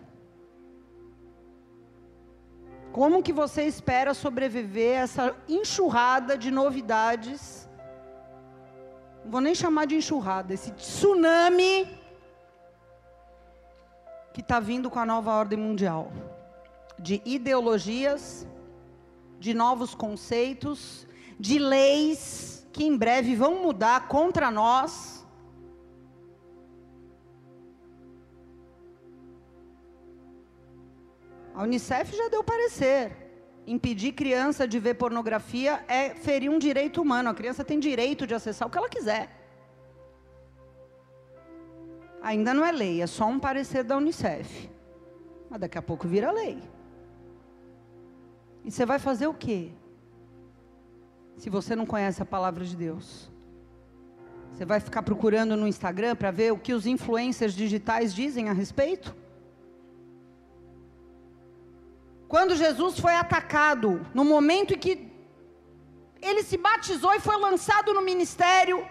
Como que você espera sobreviver a essa enxurrada de novidades? Não vou nem chamar de enxurrada, esse tsunami que está vindo com a nova ordem mundial de ideologias, de novos conceitos, de leis que em breve vão mudar contra nós. A Unicef já deu parecer. Impedir criança de ver pornografia é ferir um direito humano. A criança tem direito de acessar o que ela quiser. Ainda não é lei, é só um parecer da Unicef. Mas daqui a pouco vira lei. E você vai fazer o quê? Se você não conhece a palavra de Deus. Você vai ficar procurando no Instagram para ver o que os influencers digitais dizem a respeito? Quando Jesus foi atacado, no momento em que ele se batizou e foi lançado no ministério,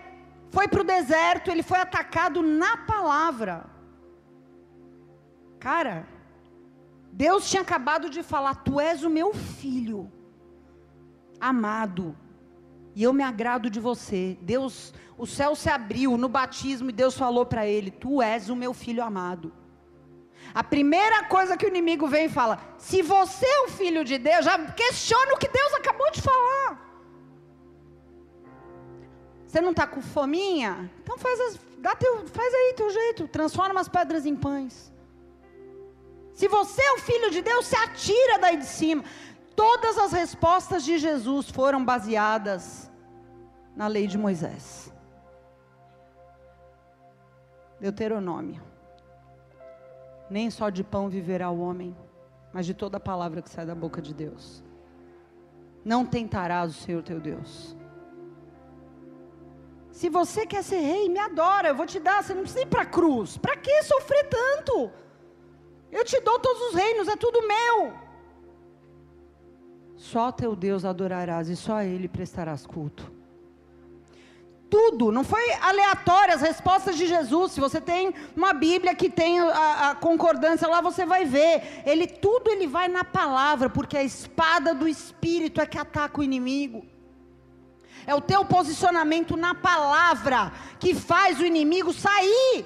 foi para o deserto, ele foi atacado na palavra. Cara, Deus tinha acabado de falar: Tu és o meu filho, amado, e eu me agrado de você. Deus, o céu se abriu no batismo e Deus falou para ele: Tu és o meu filho amado. A primeira coisa que o inimigo vem e fala: se você é o filho de Deus, já questiona o que Deus acabou de falar. Você não está com fominha? Então faz, as, dá teu, faz aí teu jeito, transforma as pedras em pães. Se você é o filho de Deus, se atira daí de cima. Todas as respostas de Jesus foram baseadas na lei de Moisés. Deuteronômio. Nem só de pão viverá o homem, mas de toda palavra que sai da boca de Deus. Não tentarás o Senhor teu Deus. Se você quer ser rei, me adora, eu vou te dar, você não precisa ir para a cruz. Para que sofrer tanto? Eu te dou todos os reinos, é tudo meu. Só teu Deus adorarás e só a Ele prestarás culto tudo, não foi aleatório as respostas de Jesus. Se você tem uma Bíblia que tem a, a, concordância lá, você vai ver. Ele tudo ele vai na palavra, porque a espada do espírito é que ataca o inimigo. É o teu posicionamento na palavra que faz o inimigo sair.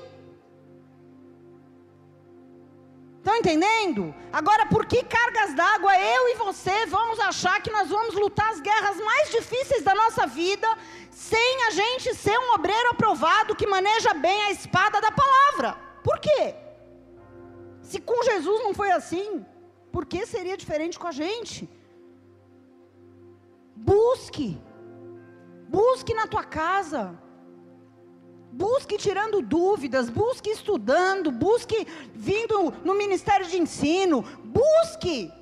Estão entendendo? Agora, por que cargas d'água eu e você vamos achar que nós vamos lutar as guerras mais difíceis da nossa vida sem a gente ser um obreiro aprovado que maneja bem a espada da palavra? Por quê? Se com Jesus não foi assim, por que seria diferente com a gente? Busque, busque na tua casa Busque tirando dúvidas, busque estudando, busque vindo no ministério de ensino, busque.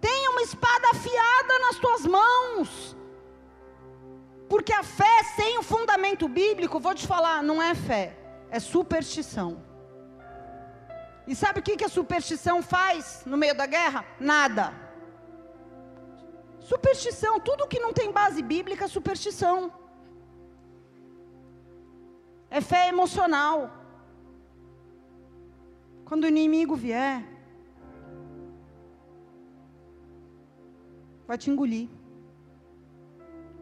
Tenha uma espada afiada nas tuas mãos. Porque a fé sem o fundamento bíblico, vou te falar, não é fé, é superstição. E sabe o que, a superstição faz no meio da guerra? Nada. Superstição, tudo que não tem base bíblica é superstição. É fé emocional. Quando o inimigo vier, vai te engolir.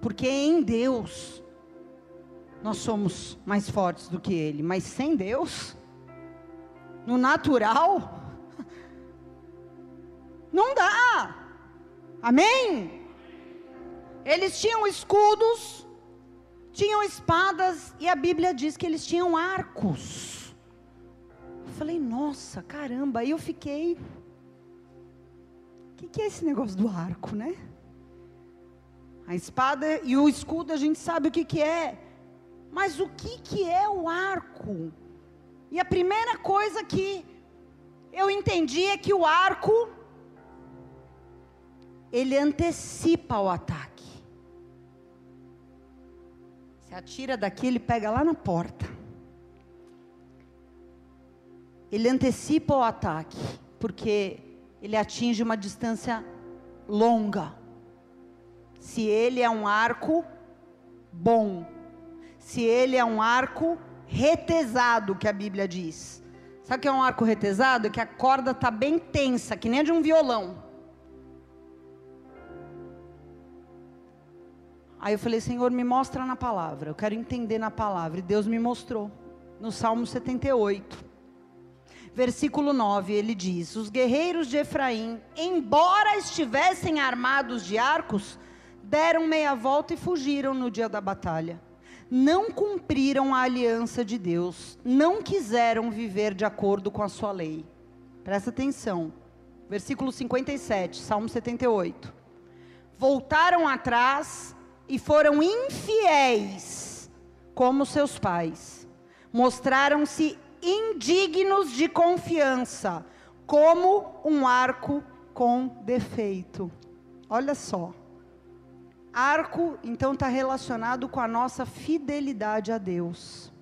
Porque em Deus, nós somos mais fortes do que Ele. Mas sem Deus, no natural, não dá. Amém? Eles tinham escudos, tinham espadas e a Bíblia diz que eles tinham arcos. Eu falei, nossa, caramba, aí eu fiquei. O que, que é esse negócio do arco, né? A espada e o escudo a gente sabe o que, que é. Mas o que, que é o arco? E a primeira coisa que eu entendi é que o arco ele antecipa o ataque atira daqui, ele pega lá na porta. Ele antecipa o ataque, porque ele atinge uma distância longa. Se ele é um arco bom, se ele é um arco retesado, que a Bíblia diz. Sabe o que é um arco retesado? É que a corda está bem tensa, que nem a de um violão. Aí eu falei, Senhor, me mostra na palavra. Eu quero entender na palavra. E Deus me mostrou. No Salmo 78. Versículo 9, ele diz: Os guerreiros de Efraim, embora estivessem armados de arcos, deram meia volta e fugiram no dia da batalha. Não cumpriram a aliança de Deus, não quiseram viver de acordo com a sua lei. Presta atenção. Versículo 57, Salmo 78. Voltaram atrás e foram infiéis como seus pais. Mostraram-se indignos de confiança, como um arco com defeito. Olha só. Arco, então, está relacionado com a nossa fidelidade a Deus.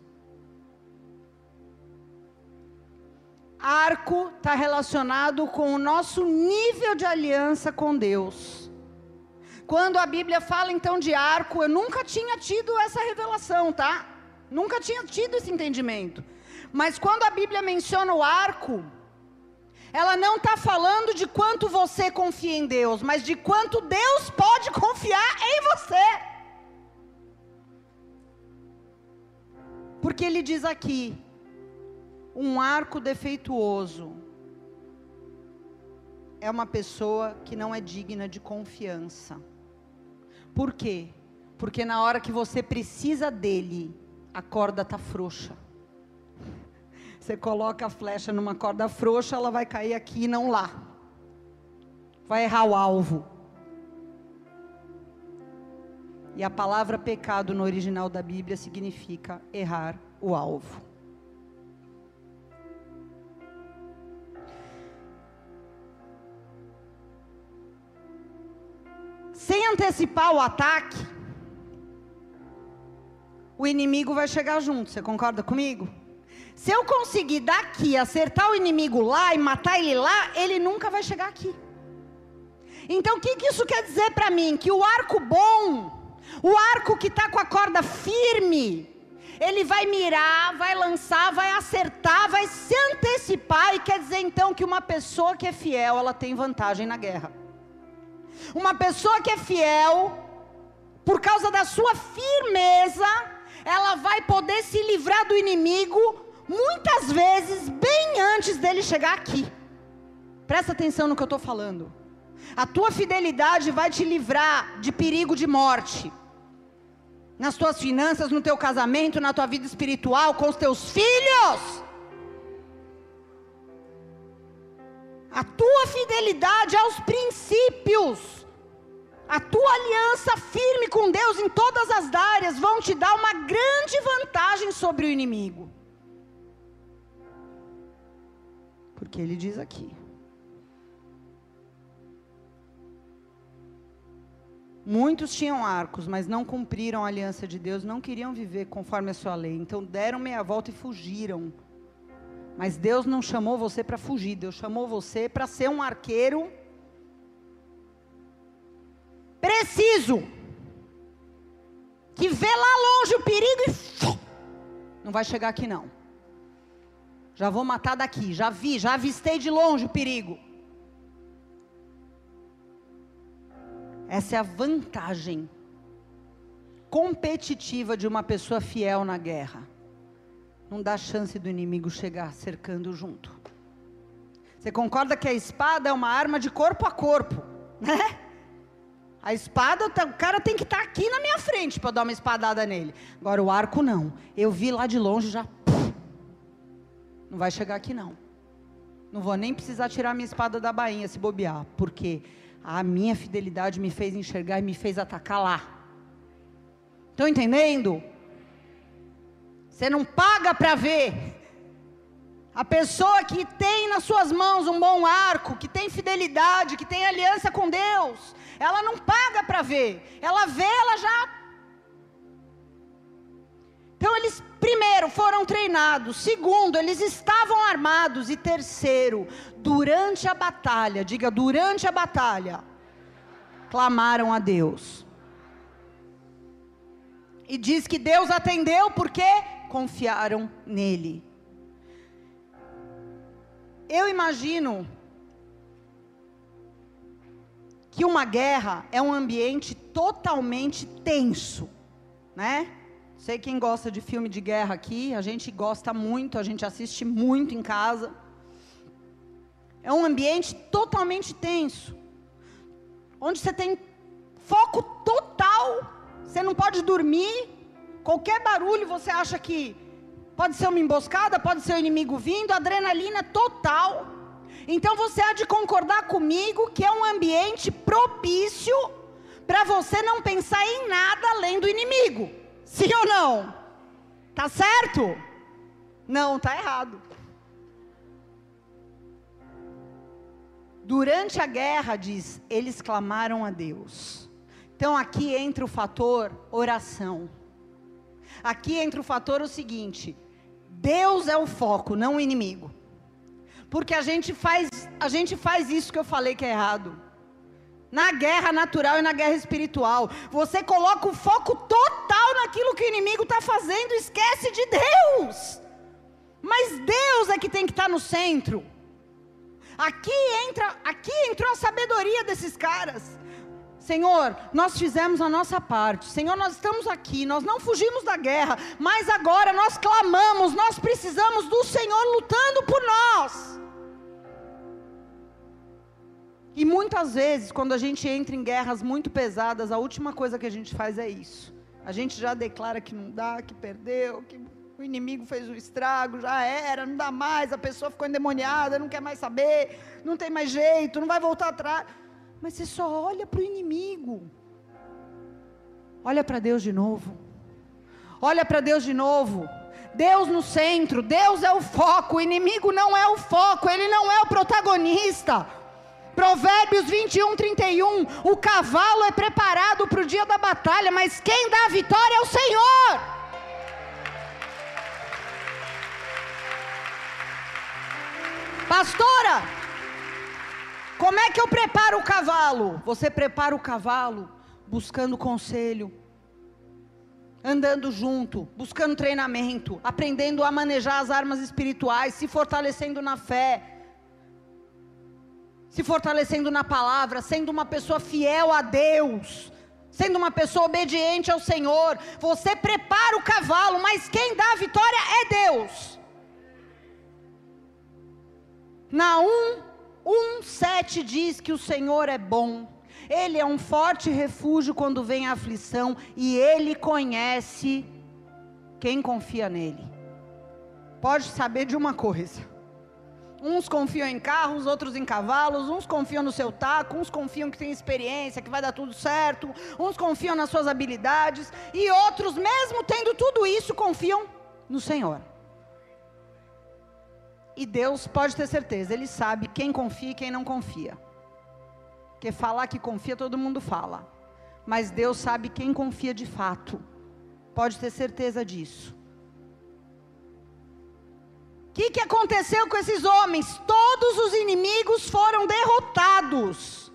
Arco está relacionado com o nosso nível de aliança com Deus. Quando a Bíblia fala então de arco, eu nunca tinha tido essa revelação, tá? Nunca tinha tido esse entendimento. Mas quando a Bíblia menciona o arco, ela não está falando de quanto você confia em Deus, mas de quanto Deus pode confiar em você. Porque ele diz aqui: um arco defeituoso é uma pessoa que não é digna de confiança. Por quê? Porque na hora que você precisa dele, a corda está frouxa. Você coloca a flecha numa corda frouxa, ela vai cair aqui e não lá. Vai errar o alvo. E a palavra pecado no original da Bíblia significa errar o alvo. Sem antecipar o ataque, o inimigo vai chegar junto. Você concorda comigo? Se eu conseguir daqui acertar o inimigo lá e matar ele lá, ele nunca vai chegar aqui. Então o que, que isso quer dizer para mim? Que o arco bom, o arco que está com a corda firme, ele vai mirar, vai lançar, vai acertar, vai se antecipar, e quer dizer então que uma pessoa que é fiel, ela tem vantagem na guerra. Uma pessoa que é fiel, por causa da sua firmeza, ela vai poder se livrar do inimigo muitas vezes bem antes dele chegar aqui. Presta atenção no que eu estou falando. A tua fidelidade vai te livrar de perigo de morte. Nas tuas finanças, no teu casamento, na tua vida espiritual, com os teus filhos. A tua fidelidade aos princípios. A tua aliança firme com Deus em todas as áreas vão te dar uma grande vantagem sobre o inimigo. Porque ele diz aqui. Muitos tinham arcos, mas não cumpriram a aliança de Deus, não queriam viver conforme a sua lei. Então deram meia volta e fugiram. Mas Deus não chamou você para fugir, Deus chamou você para ser um arqueiro preciso. Que vê lá longe o perigo e não vai chegar aqui não. Já vou matar daqui, já vi, já avistei de longe o perigo. Essa é a vantagem competitiva de uma pessoa fiel na guerra. Não dá chance do inimigo chegar cercando junto. Você concorda que a espada é uma arma de corpo a corpo, né? A espada, o cara tem que estar tá aqui na minha frente para dar uma espadada nele. Agora o arco não. Eu vi lá de longe já não vai chegar aqui não. Não vou nem precisar tirar minha espada da bainha se bobear, porque a minha fidelidade me fez enxergar e me fez atacar lá. Estão entendendo? Você não paga para ver. A pessoa que tem nas suas mãos um bom arco, que tem fidelidade, que tem aliança com Deus, ela não paga para ver. Ela vê, ela já. Então eles Primeiro, foram treinados. Segundo, eles estavam armados. E terceiro, durante a batalha, diga durante a batalha, clamaram a Deus. E diz que Deus atendeu porque confiaram nele. eu imagino que uma guerra é um ambiente totalmente tenso, né? Sei quem gosta de filme de guerra aqui, a gente gosta muito, a gente assiste muito em casa. É um ambiente totalmente tenso, onde você tem foco total, você não pode dormir, qualquer barulho você acha que pode ser uma emboscada, pode ser o um inimigo vindo, adrenalina total. Então você há de concordar comigo que é um ambiente propício para você não pensar em nada além do inimigo. Sim ou não? Tá certo? Não, tá errado. Durante a guerra, diz, eles clamaram a Deus. Então aqui entra o fator oração. Aqui entra o fator o seguinte: Deus é o foco, não o inimigo. Porque a gente faz, a gente faz isso que eu falei que é errado. Na guerra natural e na guerra espiritual, você coloca o foco total naquilo que o inimigo está fazendo, esquece de Deus. Mas Deus é que tem que estar tá no centro. Aqui entra, aqui entrou a sabedoria desses caras. Senhor, nós fizemos a nossa parte. Senhor, nós estamos aqui, nós não fugimos da guerra, mas agora nós clamamos, nós precisamos do Senhor lutando por nós. E muitas vezes, quando a gente entra em guerras muito pesadas, a última coisa que a gente faz é isso. A gente já declara que não dá, que perdeu, que o inimigo fez o estrago, já era, não dá mais, a pessoa ficou endemoniada, não quer mais saber, não tem mais jeito, não vai voltar atrás mas você só olha para o inimigo. Olha para Deus de novo. Olha para Deus de novo. Deus no centro, Deus é o foco, o inimigo não é o foco, ele não é o protagonista. Provérbios 21, 31. O cavalo é preparado para o dia da batalha, mas quem dá a vitória é o Senhor. Pastora, como é que eu preparo o cavalo? Você prepara o cavalo buscando conselho, andando junto, buscando treinamento, aprendendo a manejar as armas espirituais, se fortalecendo na fé, se fortalecendo na palavra, sendo uma pessoa fiel a Deus, sendo uma pessoa obediente ao Senhor. Você prepara o cavalo, mas quem dá a vitória é Deus. Naum 1,7 diz que o Senhor é bom, Ele é um forte refúgio quando vem a aflição e Ele conhece quem confia nele. Pode saber de uma coisa: uns confiam em carros, outros em cavalos, uns confiam no seu taco, uns confiam que tem experiência, que vai dar tudo certo, uns confiam nas suas habilidades, e outros, mesmo tendo tudo isso, confiam no Senhor. E Deus pode ter certeza, Ele sabe quem confia e quem não confia. Porque falar que confia, todo mundo fala. Mas Deus sabe quem confia de fato. Pode ter certeza disso. O que, que aconteceu com esses homens? Todos os inimigos foram derrotados.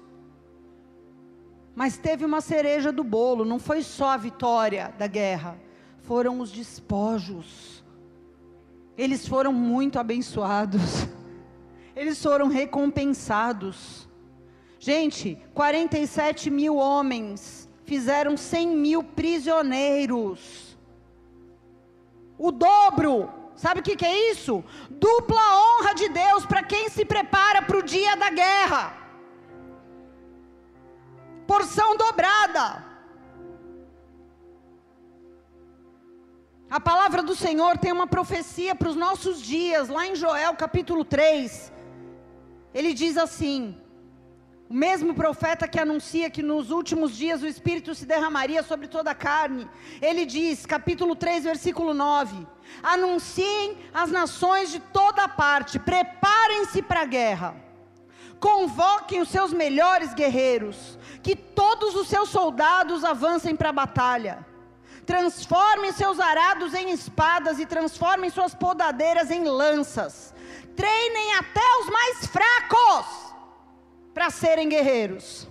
Mas teve uma cereja do bolo, não foi só a vitória da guerra, foram os despojos eles foram muito abençoados, eles foram recompensados. Gente, 47 mil homens fizeram 100 mil prisioneiros. O dobro, sabe o que, que é isso? Dupla honra de Deus para quem se prepara para o dia da guerra. Porção dobrada. A palavra do Senhor tem uma profecia para os nossos dias, lá em Joel capítulo 3. Ele diz assim: o mesmo profeta que anuncia que nos últimos dias o Espírito se derramaria sobre toda a carne. Ele diz, capítulo 3, versículo 9: Anunciem as nações de toda parte, preparem-se para a guerra, convoquem os seus melhores guerreiros, que todos os seus soldados avancem para a batalha transformem seus arados em espadas e transformem suas podadeiras em lanças. Treinem até os mais fracos para serem guerreiros.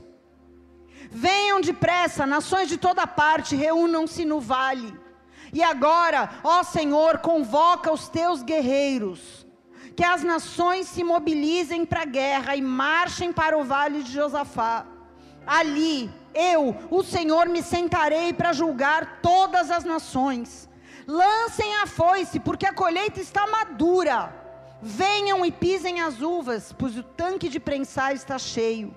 Venham depressa, nações de toda parte, reúnam-se no vale. E agora, ó Senhor, convoca os teus guerreiros, que as nações se mobilizem para a guerra e marchem para o vale de Josafá. Ali, eu, o Senhor, me sentarei para julgar todas as nações. Lancem a foice, porque a colheita está madura. Venham e pisem as uvas, pois o tanque de prensar está cheio.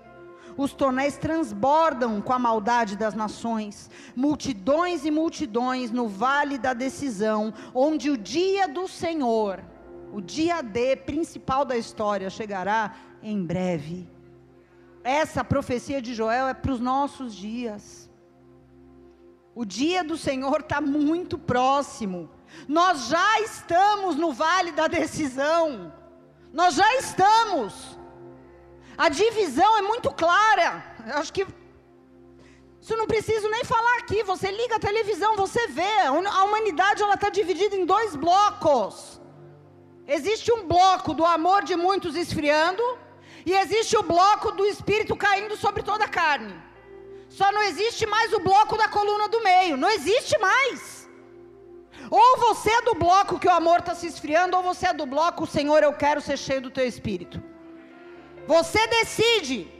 Os tonéis transbordam com a maldade das nações, multidões e multidões no vale da decisão, onde o dia do Senhor, o dia D principal da história, chegará em breve. Essa profecia de Joel é para os nossos dias. O dia do Senhor está muito próximo. Nós já estamos no vale da decisão. Nós já estamos. A divisão é muito clara. Eu acho que isso não preciso nem falar aqui. Você liga a televisão, você vê. A humanidade ela está dividida em dois blocos. Existe um bloco do amor de muitos esfriando e existe o bloco do espírito caindo sobre toda a carne. Só não existe mais o bloco da coluna do meio. Não existe mais. Ou você é do bloco que o amor está se esfriando, ou você é do bloco, Senhor, eu quero ser cheio do teu espírito. Você decide.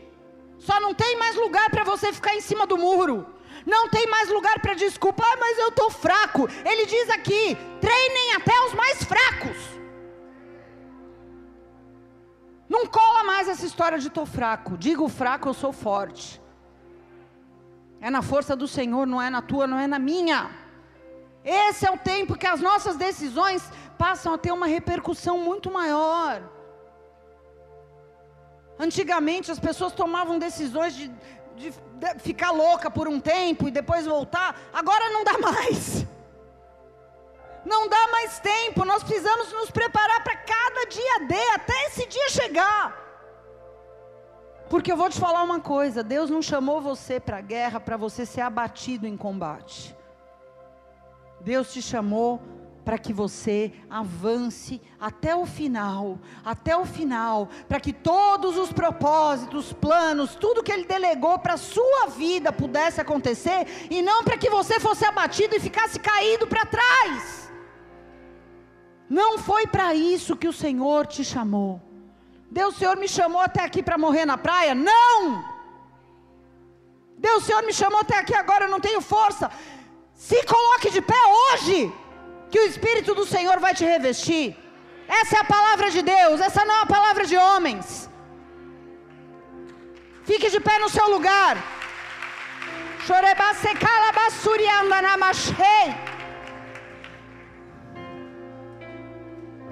Só não tem mais lugar para você ficar em cima do muro. Não tem mais lugar para desculpa, ah, mas eu estou fraco. Ele diz aqui: treinem até os mais fracos. Não cola mais essa história de estou fraco. Diga o fraco, eu sou forte. É na força do Senhor, não é na tua, não é na minha. Esse é o tempo que as nossas decisões passam a ter uma repercussão muito maior. Antigamente as pessoas tomavam decisões de, de, de ficar louca por um tempo e depois voltar. Agora não dá mais. Não dá mais tempo. Nós precisamos nos preparar para cada dia D, até esse dia chegar. Porque eu vou te falar uma coisa: Deus não chamou você para a guerra para você ser abatido em combate. Deus te chamou para que você avance até o final, até o final, para que todos os propósitos, planos, tudo que Ele delegou para a sua vida pudesse acontecer, e não para que você fosse abatido e ficasse caído para trás. Não foi para isso que o Senhor te chamou. Deus, o Senhor me chamou até aqui para morrer na praia? Não! Deus, o Senhor me chamou até aqui agora, eu não tenho força. Se coloque de pé hoje que o Espírito do Senhor vai te revestir. Essa é a palavra de Deus, essa não é a palavra de homens. Fique de pé no seu lugar.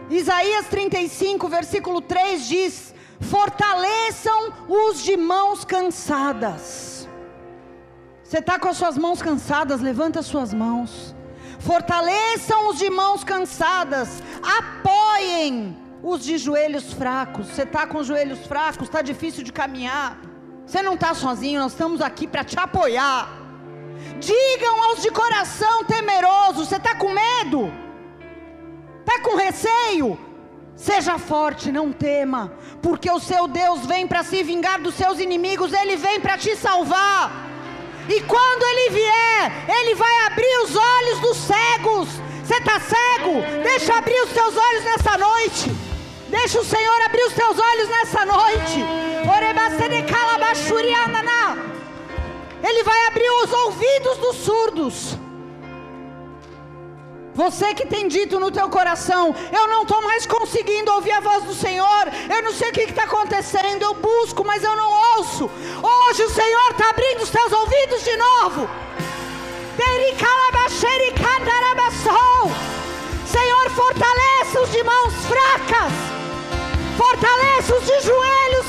Isaías 35, versículo 3 diz: Fortaleçam os de mãos cansadas. Você está com as suas mãos cansadas, levanta as suas mãos fortaleçam os de mãos cansadas, apoiem os de joelhos fracos. Você está com os joelhos fracos, está difícil de caminhar. Você não está sozinho, nós estamos aqui para te apoiar. Digam aos de coração temeroso: você está com medo? Está com receio? Seja forte, não tema, porque o seu Deus vem para se vingar dos seus inimigos, ele vem para te salvar. E quando ele vier, ele vai abrir os olhos dos cegos. Você está cego? Deixa abrir os seus olhos nessa noite. Deixa o Senhor abrir os seus olhos nessa noite. Ele vai abrir os ouvidos dos surdos. Você que tem dito no teu coração, eu não estou mais conseguindo ouvir a voz do Senhor, eu não sei o que está acontecendo, eu busco, mas eu não ouço. Hoje o Senhor está abrindo os teus ouvidos de novo. Senhor, fortalece os de mãos fracas, fortalece os de joelhos